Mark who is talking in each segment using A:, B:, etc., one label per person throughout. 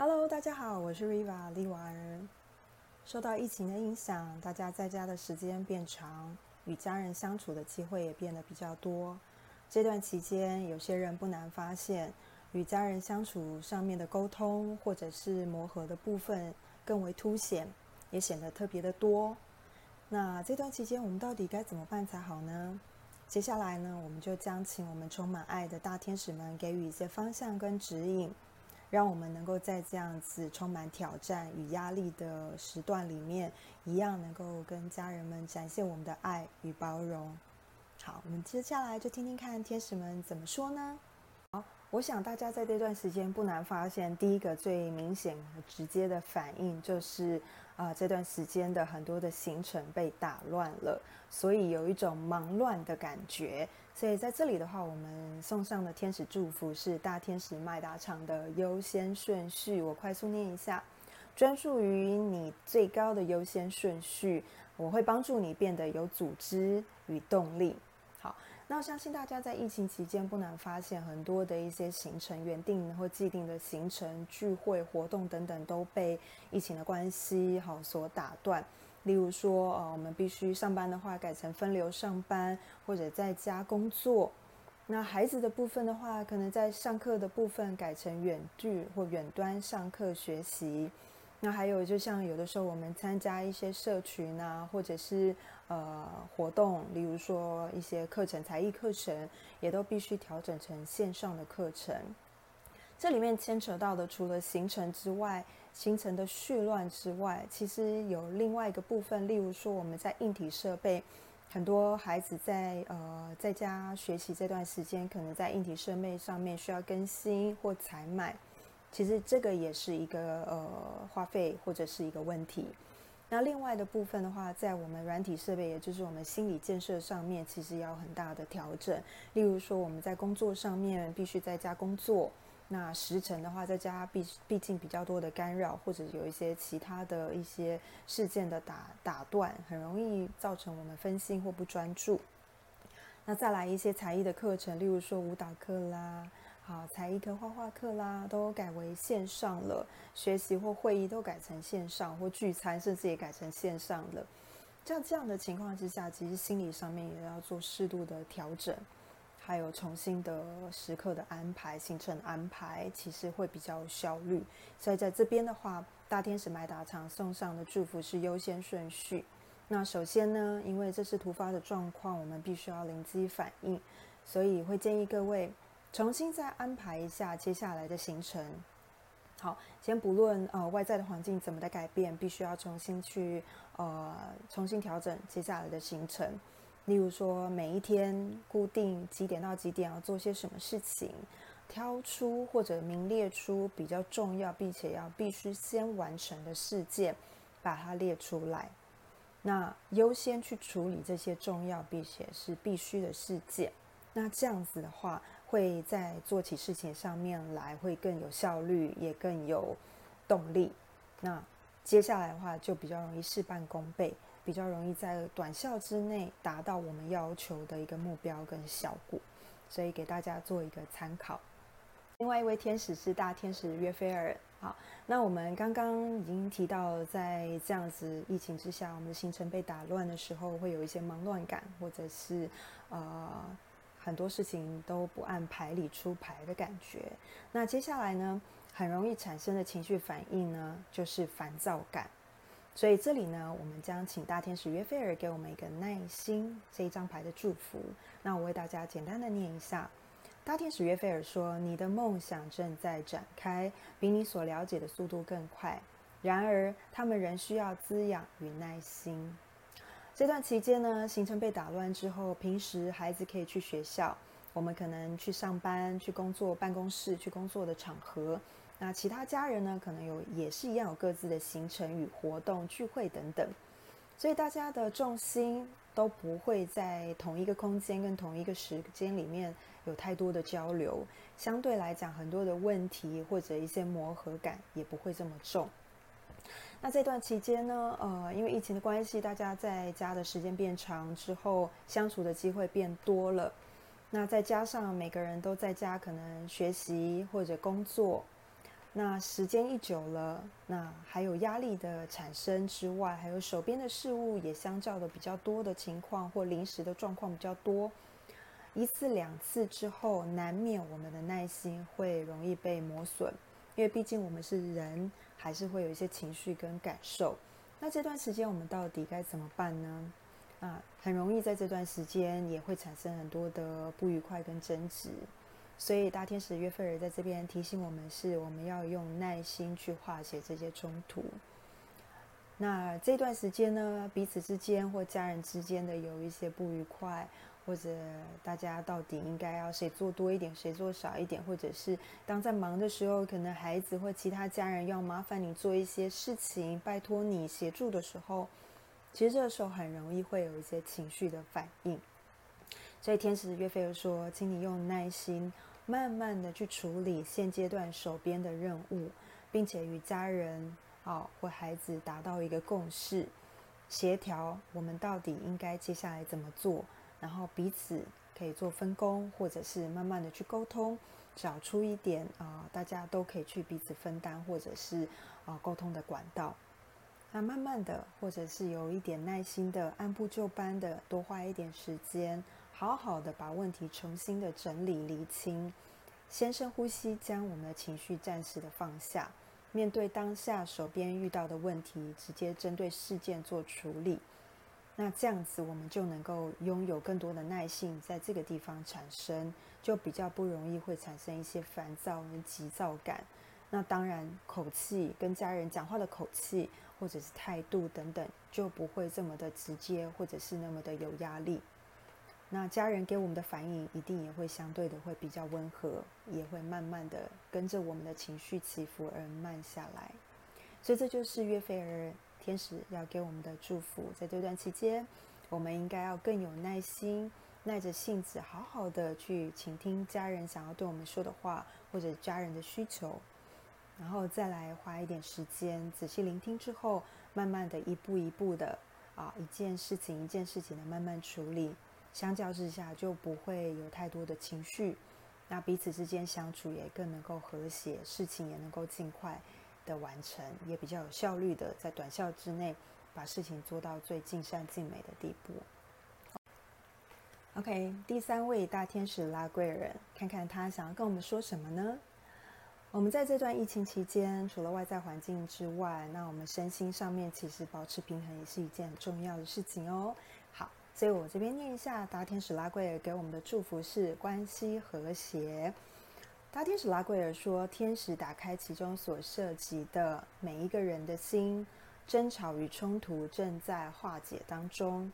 A: Hello，大家好，我是 Riva 丽娃儿。受到疫情的影响，大家在家的时间变长，与家人相处的机会也变得比较多。这段期间，有些人不难发现，与家人相处上面的沟通或者是磨合的部分更为凸显，也显得特别的多。那这段期间，我们到底该怎么办才好呢？接下来呢，我们就将请我们充满爱的大天使们给予一些方向跟指引。让我们能够在这样子充满挑战与压力的时段里面，一样能够跟家人们展现我们的爱与包容。好，我们接下来就听听看天使们怎么说呢？我想大家在这段时间不难发现，第一个最明显和直接的反应就是，啊，这段时间的很多的行程被打乱了，所以有一种忙乱的感觉。所以在这里的话，我们送上的天使祝福是大天使麦达场的优先顺序。我快速念一下：专注于你最高的优先顺序，我会帮助你变得有组织与动力。那我相信大家在疫情期间不难发现，很多的一些行程、原定或既定的行程、聚会、活动等等都被疫情的关系好所打断。例如说，呃，我们必须上班的话，改成分流上班，或者在家工作。那孩子的部分的话，可能在上课的部分改成远距或远端上课学习。那还有，就像有的时候我们参加一些社群啊，或者是呃活动，例如说一些课程、才艺课程，也都必须调整成线上的课程。这里面牵扯到的，除了行程之外，行程的序乱之外，其实有另外一个部分，例如说我们在硬体设备，很多孩子在呃在家学习这段时间，可能在硬体设备上面需要更新或采买，其实这个也是一个呃花费或者是一个问题。那另外的部分的话，在我们软体设备，也就是我们心理建设上面，其实也有很大的调整。例如说我们在工作上面必须在家工作。那时辰的话，在家毕毕竟比较多的干扰，或者有一些其他的一些事件的打打断，很容易造成我们分心或不专注。那再来一些才艺的课程，例如说舞蹈课啦，好才艺课、画画课啦，都改为线上了。学习或会议都改成线上，或聚餐甚至也改成线上了。像这样的情况之下，其实心理上面也要做适度的调整。还有重新的时刻的安排、行程安排，其实会比较有效率。所以在这边的话，大天使麦达场送上的祝福是优先顺序。那首先呢，因为这是突发的状况，我们必须要临机反应，所以会建议各位重新再安排一下接下来的行程。好，先不论呃外在的环境怎么的改变，必须要重新去呃重新调整接下来的行程。例如说，每一天固定几点到几点要做些什么事情，挑出或者名列出比较重要并且要必须先完成的事件，把它列出来。那优先去处理这些重要并且是必须的事件。那这样子的话，会在做起事情上面来会更有效率，也更有动力。那接下来的话，就比较容易事半功倍。比较容易在短效之内达到我们要求的一个目标跟效果，所以给大家做一个参考。另外一位天使是大天使约菲尔。好，那我们刚刚已经提到，在这样子疫情之下，我们的行程被打乱的时候，会有一些忙乱感，或者是呃很多事情都不按牌理出牌的感觉。那接下来呢，很容易产生的情绪反应呢，就是烦躁感。所以这里呢，我们将请大天使约菲尔给我们一个耐心这一张牌的祝福。那我为大家简单的念一下。大天使约菲尔说：“你的梦想正在展开，比你所了解的速度更快。然而，他们仍需要滋养与耐心。这段期间呢，行程被打乱之后，平时孩子可以去学校，我们可能去上班、去工作、办公室、去工作的场合。”那其他家人呢？可能有也是一样有各自的行程与活动、聚会等等，所以大家的重心都不会在同一个空间跟同一个时间里面有太多的交流。相对来讲，很多的问题或者一些磨合感也不会这么重。那这段期间呢？呃，因为疫情的关系，大家在家的时间变长之后，相处的机会变多了。那再加上每个人都在家，可能学习或者工作。那时间一久了，那还有压力的产生之外，还有手边的事物也相较的比较多的情况，或临时的状况比较多，一次两次之后，难免我们的耐心会容易被磨损，因为毕竟我们是人，还是会有一些情绪跟感受。那这段时间我们到底该怎么办呢？啊，很容易在这段时间也会产生很多的不愉快跟争执。所以大天使约菲尔在这边提醒我们，是我们要用耐心去化解这些冲突。那这段时间呢，彼此之间或家人之间的有一些不愉快，或者大家到底应该要谁做多一点，谁做少一点，或者是当在忙的时候，可能孩子或其他家人要麻烦你做一些事情，拜托你协助的时候，其实这个时候很容易会有一些情绪的反应。所以天使约菲尔说，请你用耐心。慢慢的去处理现阶段手边的任务，并且与家人啊或孩子达到一个共识，协调我们到底应该接下来怎么做，然后彼此可以做分工，或者是慢慢的去沟通，找出一点啊大家都可以去彼此分担，或者是啊沟通的管道。那慢慢的，或者是有一点耐心的，按部就班的，多花一点时间。好好的把问题重新的整理厘清，先深呼吸，将我们的情绪暂时的放下，面对当下手边遇到的问题，直接针对事件做处理。那这样子，我们就能够拥有更多的耐性，在这个地方产生，就比较不容易会产生一些烦躁跟急躁感。那当然，口气跟家人讲话的口气或者是态度等等，就不会这么的直接，或者是那么的有压力。那家人给我们的反应一定也会相对的会比较温和，也会慢慢的跟着我们的情绪起伏而慢下来，所以这就是约菲尔天使要给我们的祝福。在这段期间，我们应该要更有耐心，耐着性子，好好的去倾听家人想要对我们说的话，或者家人的需求，然后再来花一点时间仔细聆听之后，慢慢的一步一步的啊，一件事情一件事情的慢慢处理。相较之下，就不会有太多的情绪，那彼此之间相处也更能够和谐，事情也能够尽快的完成，也比较有效率的在短效之内把事情做到最尽善尽美的地步。OK，第三位大天使拉贵人，看看他想要跟我们说什么呢？我们在这段疫情期间，除了外在环境之外，那我们身心上面其实保持平衡也是一件很重要的事情哦。好所以我这边念一下，大天使拉贵尔给我们的祝福是关系和谐。大天使拉贵尔说：“天使打开其中所涉及的每一个人的心，争吵与冲突正在化解当中。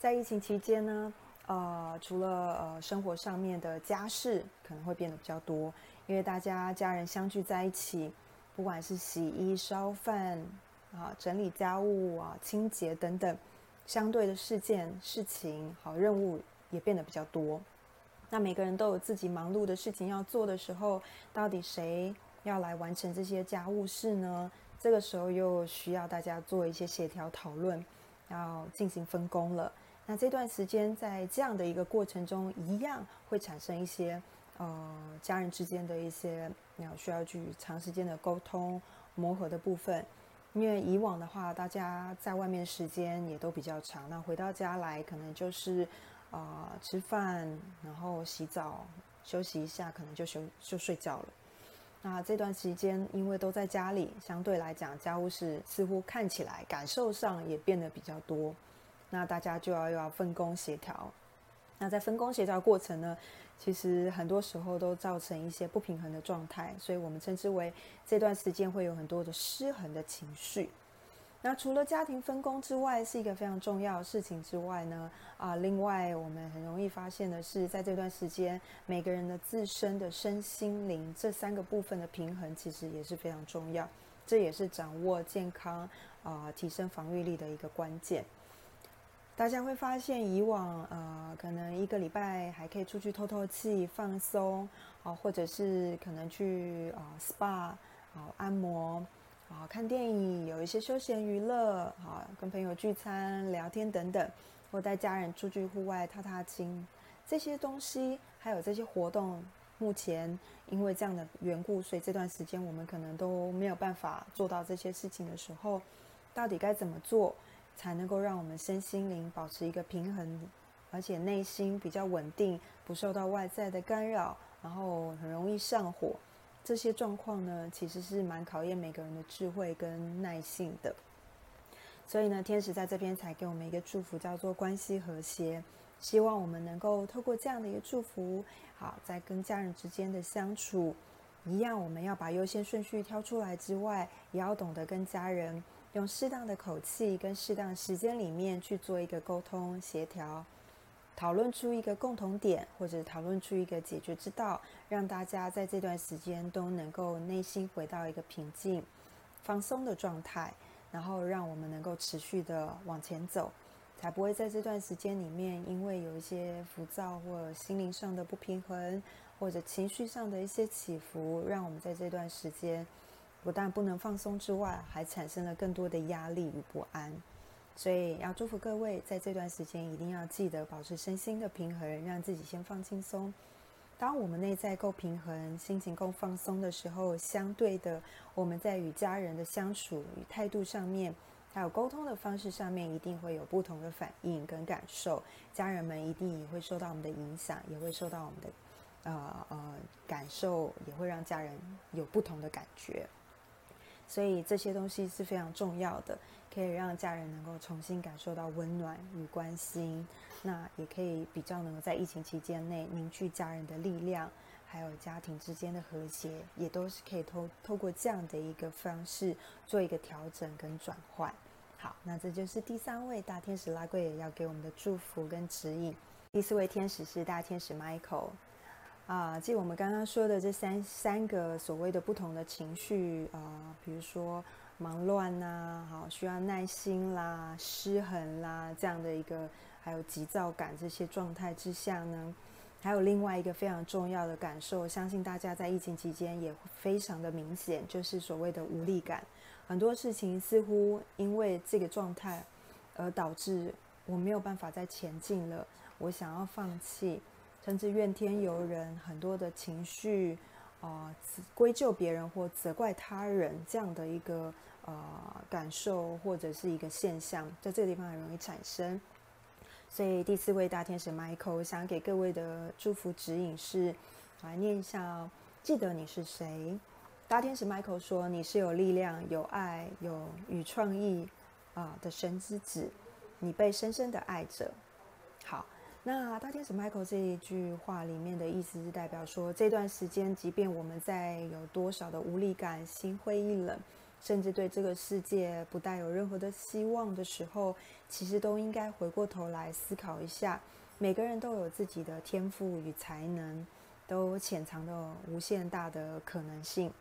A: 在疫情期间呢，呃，除了呃生活上面的家事可能会变得比较多，因为大家家人相聚在一起，不管是洗衣、烧饭啊、整理家务啊、清洁等等。”相对的事件、事情、好任务也变得比较多。那每个人都有自己忙碌的事情要做的时候，到底谁要来完成这些家务事呢？这个时候又需要大家做一些协调讨论，要进行分工了。那这段时间在这样的一个过程中，一样会产生一些呃家人之间的一些要需要去长时间的沟通磨合的部分。因为以往的话，大家在外面时间也都比较长，那回到家来可能就是，呃，吃饭，然后洗澡，休息一下，可能就休就睡觉了。那这段时间因为都在家里，相对来讲家务事似乎看起来感受上也变得比较多，那大家就要要分工协调。那在分工协调过程呢？其实很多时候都造成一些不平衡的状态，所以我们称之为这段时间会有很多的失衡的情绪。那除了家庭分工之外，是一个非常重要的事情之外呢，啊，另外我们很容易发现的是，在这段时间，每个人的自身的身心灵这三个部分的平衡，其实也是非常重要。这也是掌握健康啊，提升防御力的一个关键。大家会发现，以往呃，可能一个礼拜还可以出去透透气、放松，啊，或者是可能去啊 SPA 啊按摩啊看电影，有一些休闲娱乐啊，跟朋友聚餐、聊天等等，或带家人出去户外踏踏青，这些东西还有这些活动，目前因为这样的缘故，所以这段时间我们可能都没有办法做到这些事情的时候，到底该怎么做才能够让我们身心灵保持一个平衡，而且内心比较稳定，不受到外在的干扰，然后很容易上火，这些状况呢，其实是蛮考验每个人的智慧跟耐性的。所以呢，天使在这边才给我们一个祝福，叫做关系和谐。希望我们能够透过这样的一个祝福，好，在跟家人之间的相处，一样，我们要把优先顺序挑出来之外，也要懂得跟家人用适当的口气跟适当时间里面去做一个沟通协调，讨论出一个共同点，或者讨论出一个解决之道，让大家在这段时间都能够内心回到一个平静、放松的状态。然后让我们能够持续的往前走，才不会在这段时间里面，因为有一些浮躁或心灵上的不平衡，或者情绪上的一些起伏，让我们在这段时间不但不能放松之外，还产生了更多的压力与不安。所以要祝福各位，在这段时间一定要记得保持身心的平衡，让自己先放轻松。当我们内在够平衡，心情够放松的时候，相对的，我们在与家人的相处与态度上面，还有沟通的方式上面，一定会有不同的反应跟感受。家人们一定也会受到我们的影响，也会受到我们的呃呃感受，也会让家人有不同的感觉。所以这些东西是非常重要的，可以让家人能够重新感受到温暖与关心。那也可以比较能够在疫情期间内凝聚家人的力量，还有家庭之间的和谐，也都是可以透透过这样的一个方式做一个调整跟转换。好，那这就是第三位大天使拉贵也要给我们的祝福跟指引。第四位天使是大天使 Michael。啊，即我们刚刚说的这三三个所谓的不同的情绪啊，比如说忙乱呐，好需要耐心啦、失衡啦这样的一个，还有急躁感这些状态之下呢，还有另外一个非常重要的感受，相信大家在疫情期间也非常的明显，就是所谓的无力感。很多事情似乎因为这个状态而导致我没有办法再前进了，我想要放弃。甚至怨天尤人，很多的情绪，啊，归咎别人或责怪他人这样的一个呃感受或者是一个现象，在这个地方很容易产生。所以第四位大天使 Michael 想给各位的祝福指引是，来念一下哦。记得你是谁？大天使 Michael 说：“你是有力量、有爱、有与创意啊的神之子，你被深深的爱着。”好。那大天使 Michael 这一句话里面的意思是代表说，这段时间，即便我们在有多少的无力感、心灰意冷，甚至对这个世界不带有任何的希望的时候，其实都应该回过头来思考一下，每个人都有自己的天赋与才能，都潜藏的无限大的可能性。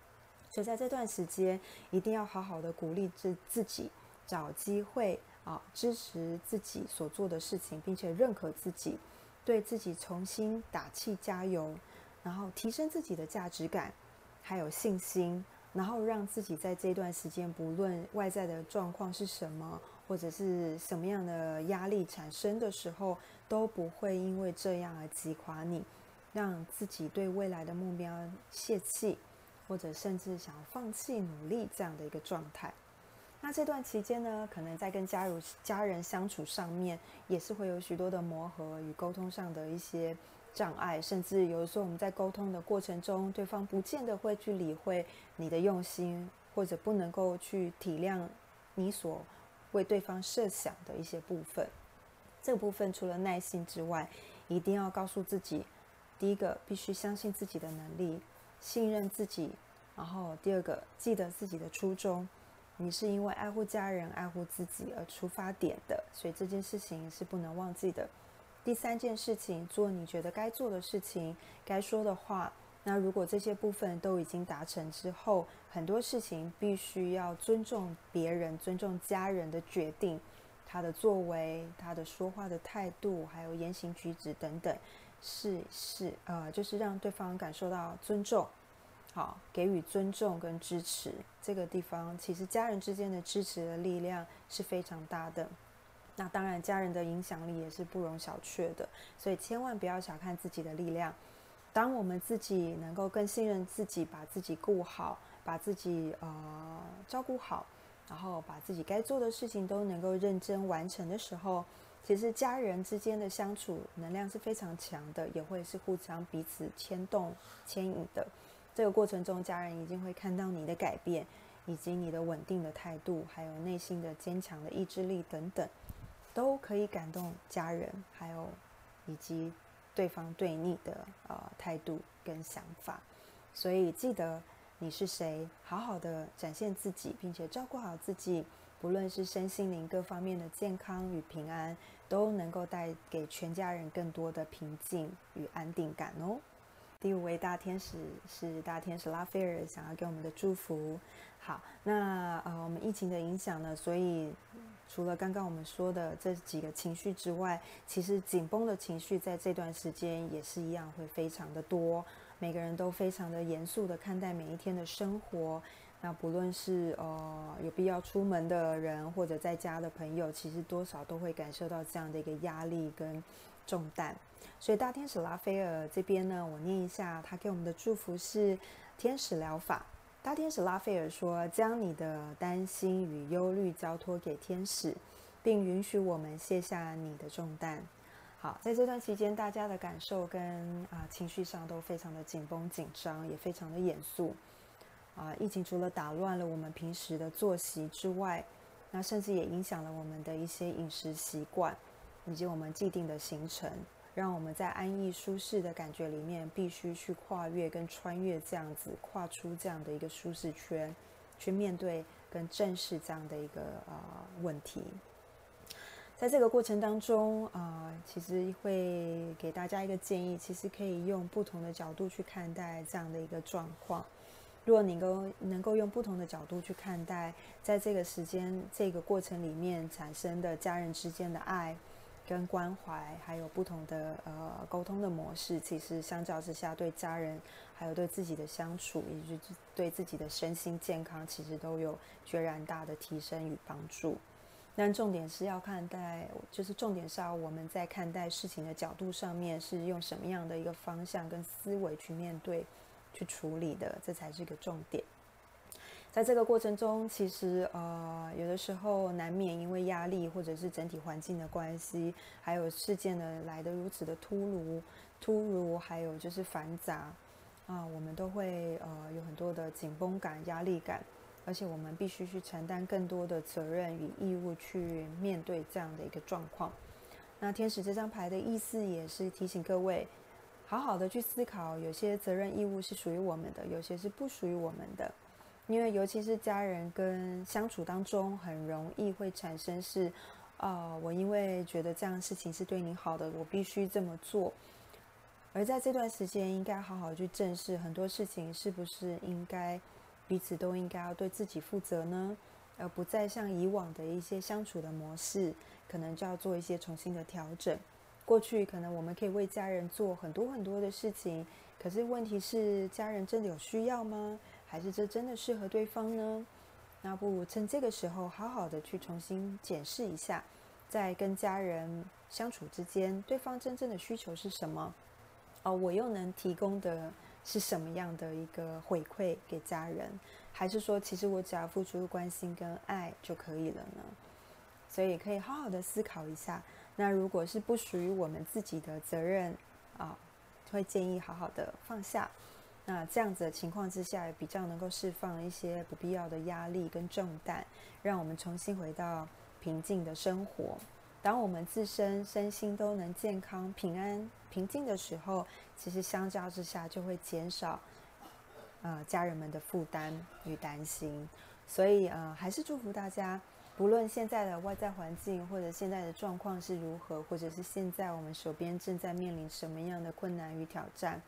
A: 所以在这段时间，一定要好好的鼓励自自己，找机会。啊，支持自己所做的事情，并且认可自己，对自己重新打气加油，然后提升自己的价值感，还有信心，然后让自己在这段时间，不论外在的状况是什么，或者是什么样的压力产生的时候，都不会因为这样而击垮你，让自己对未来的目标泄气，或者甚至想要放弃努力这样的一个状态。那这段期间呢，可能在跟家如家人相处上面，也是会有许多的磨合与沟通上的一些障碍，甚至有的时候我们在沟通的过程中，对方不见得会去理会你的用心，或者不能够去体谅你所为对方设想的一些部分。这个部分除了耐心之外，一定要告诉自己，第一个必须相信自己的能力，信任自己，然后第二个记得自己的初衷。你是因为爱护家人、爱护自己而出发点的，所以这件事情是不能忘记的。第三件事情，做你觉得该做的事情、该说的话。那如果这些部分都已经达成之后，很多事情必须要尊重别人、尊重家人的决定，他的作为、他的说话的态度，还有言行举止等等，是是呃，就是让对方感受到尊重。好，给予尊重跟支持，这个地方其实家人之间的支持的力量是非常大的。那当然，家人的影响力也是不容小觑的，所以千万不要小看自己的力量。当我们自己能够更信任自己，把自己顾好，把自己呃照顾好，然后把自己该做的事情都能够认真完成的时候，其实家人之间的相处能量是非常强的，也会是互相彼此牵动、牵引的。这个过程中，家人一定会看到你的改变，以及你的稳定的态度，还有内心的坚强的意志力等等，都可以感动家人，还有以及。对方对你的呃态度跟想法，所以记得你是谁，好好的展现自己，并且照顾好自己，不论是身心灵各方面的健康与平安，都能够带给全家人更多的平静与安定感哦。第五位大天使是大天使拉斐尔，想要给我们的祝福。好，那呃我们疫情的影响呢，所以。除了刚刚我们说的这几个情绪之外，其实紧绷的情绪在这段时间也是一样会非常的多。每个人都非常的严肃的看待每一天的生活。那不论是呃有必要出门的人，或者在家的朋友，其实多少都会感受到这样的一个压力跟重担。所以大天使拉斐尔这边呢，我念一下他给我们的祝福是天使疗法。大天使拉斐尔说：“将你的担心与忧虑交托给天使，并允许我们卸下你的重担。”好，在这段期间，大家的感受跟啊情绪上都非常的紧绷紧张，也非常的严肃。啊，疫情除了打乱了我们平时的作息之外，那甚至也影响了我们的一些饮食习惯，以及我们既定的行程。让我们在安逸舒适的感觉里面，必须去跨越跟穿越这样子，跨出这样的一个舒适圈，去面对跟正视这样的一个呃问题。在这个过程当中啊，其实会给大家一个建议，其实可以用不同的角度去看待这样的一个状况。如果你够能够用不同的角度去看待，在这个时间这个过程里面产生的家人之间的爱。跟关怀，还有不同的呃沟通的模式，其实相较之下，对家人还有对自己的相处，以及对自己的身心健康，其实都有决然大的提升与帮助。但重点是要看待，就是重点是要我们在看待事情的角度上面，是用什么样的一个方向跟思维去面对、去处理的，这才是一个重点。在这个过程中，其实呃，有的时候难免因为压力，或者是整体环境的关系，还有事件呢来的如此的突如突如，还有就是繁杂啊，我们都会呃有很多的紧绷感、压力感，而且我们必须去承担更多的责任与义务去面对这样的一个状况。那天使这张牌的意思也是提醒各位，好好的去思考，有些责任义务是属于我们的，有些是不属于我们的。因为尤其是家人跟相处当中，很容易会产生是，啊，我因为觉得这样事情是对你好的，我必须这么做。而在这段时间，应该好好去正视很多事情，是不是应该彼此都应该要对自己负责呢？而不再像以往的一些相处的模式，可能就要做一些重新的调整。过去可能我们可以为家人做很多很多的事情，可是问题是，家人真的有需要吗？还是这真的适合对方呢？那不如趁这个时候，好好的去重新检视一下，在跟家人相处之间，对方真正的需求是什么？哦，我又能提供的是什么样的一个回馈给家人？还是说，其实我只要付出关心跟爱就可以了呢？所以可以好好的思考一下。那如果是不属于我们自己的责任啊，会建议好好的放下。那这样子的情况之下，也比较能够释放一些不必要的压力跟重担，让我们重新回到平静的生活。当我们自身身心都能健康、平安、平静的时候，其实相较之下就会减少呃家人们的负担与担心。所以呃，还是祝福大家，不论现在的外在环境或者现在的状况是如何，或者是现在我们手边正在面临什么样的困难与挑战。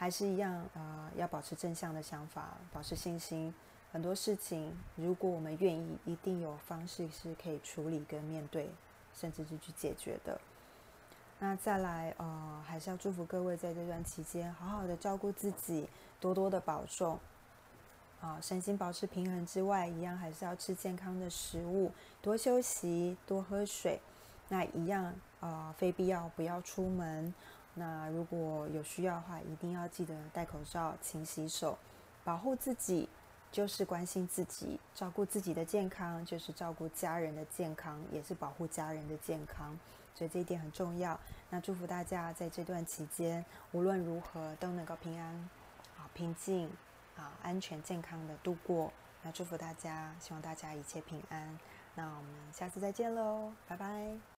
A: 还是一样，呃，要保持正向的想法，保持信心。很多事情，如果我们愿意，一定有方式是可以处理跟面对，甚至是去解决的。那再来，呃，还是要祝福各位在这段期间，好好的照顾自己，多多的保重。啊，身心保持平衡之外，一样还是要吃健康的食物，多休息，多喝水。那一样，啊，非必要不要出门。那如果有需要的话，一定要记得戴口罩、勤洗手，保护自己就是关心自己，照顾自己的健康就是照顾家人的健康，也是保护家人的健康。所以这一点很重要。那祝福大家在这段期间，无论如何都能够平安、啊平静、啊安全、健康的度过。那祝福大家，希望大家一切平安。那我们下次再见喽，拜拜。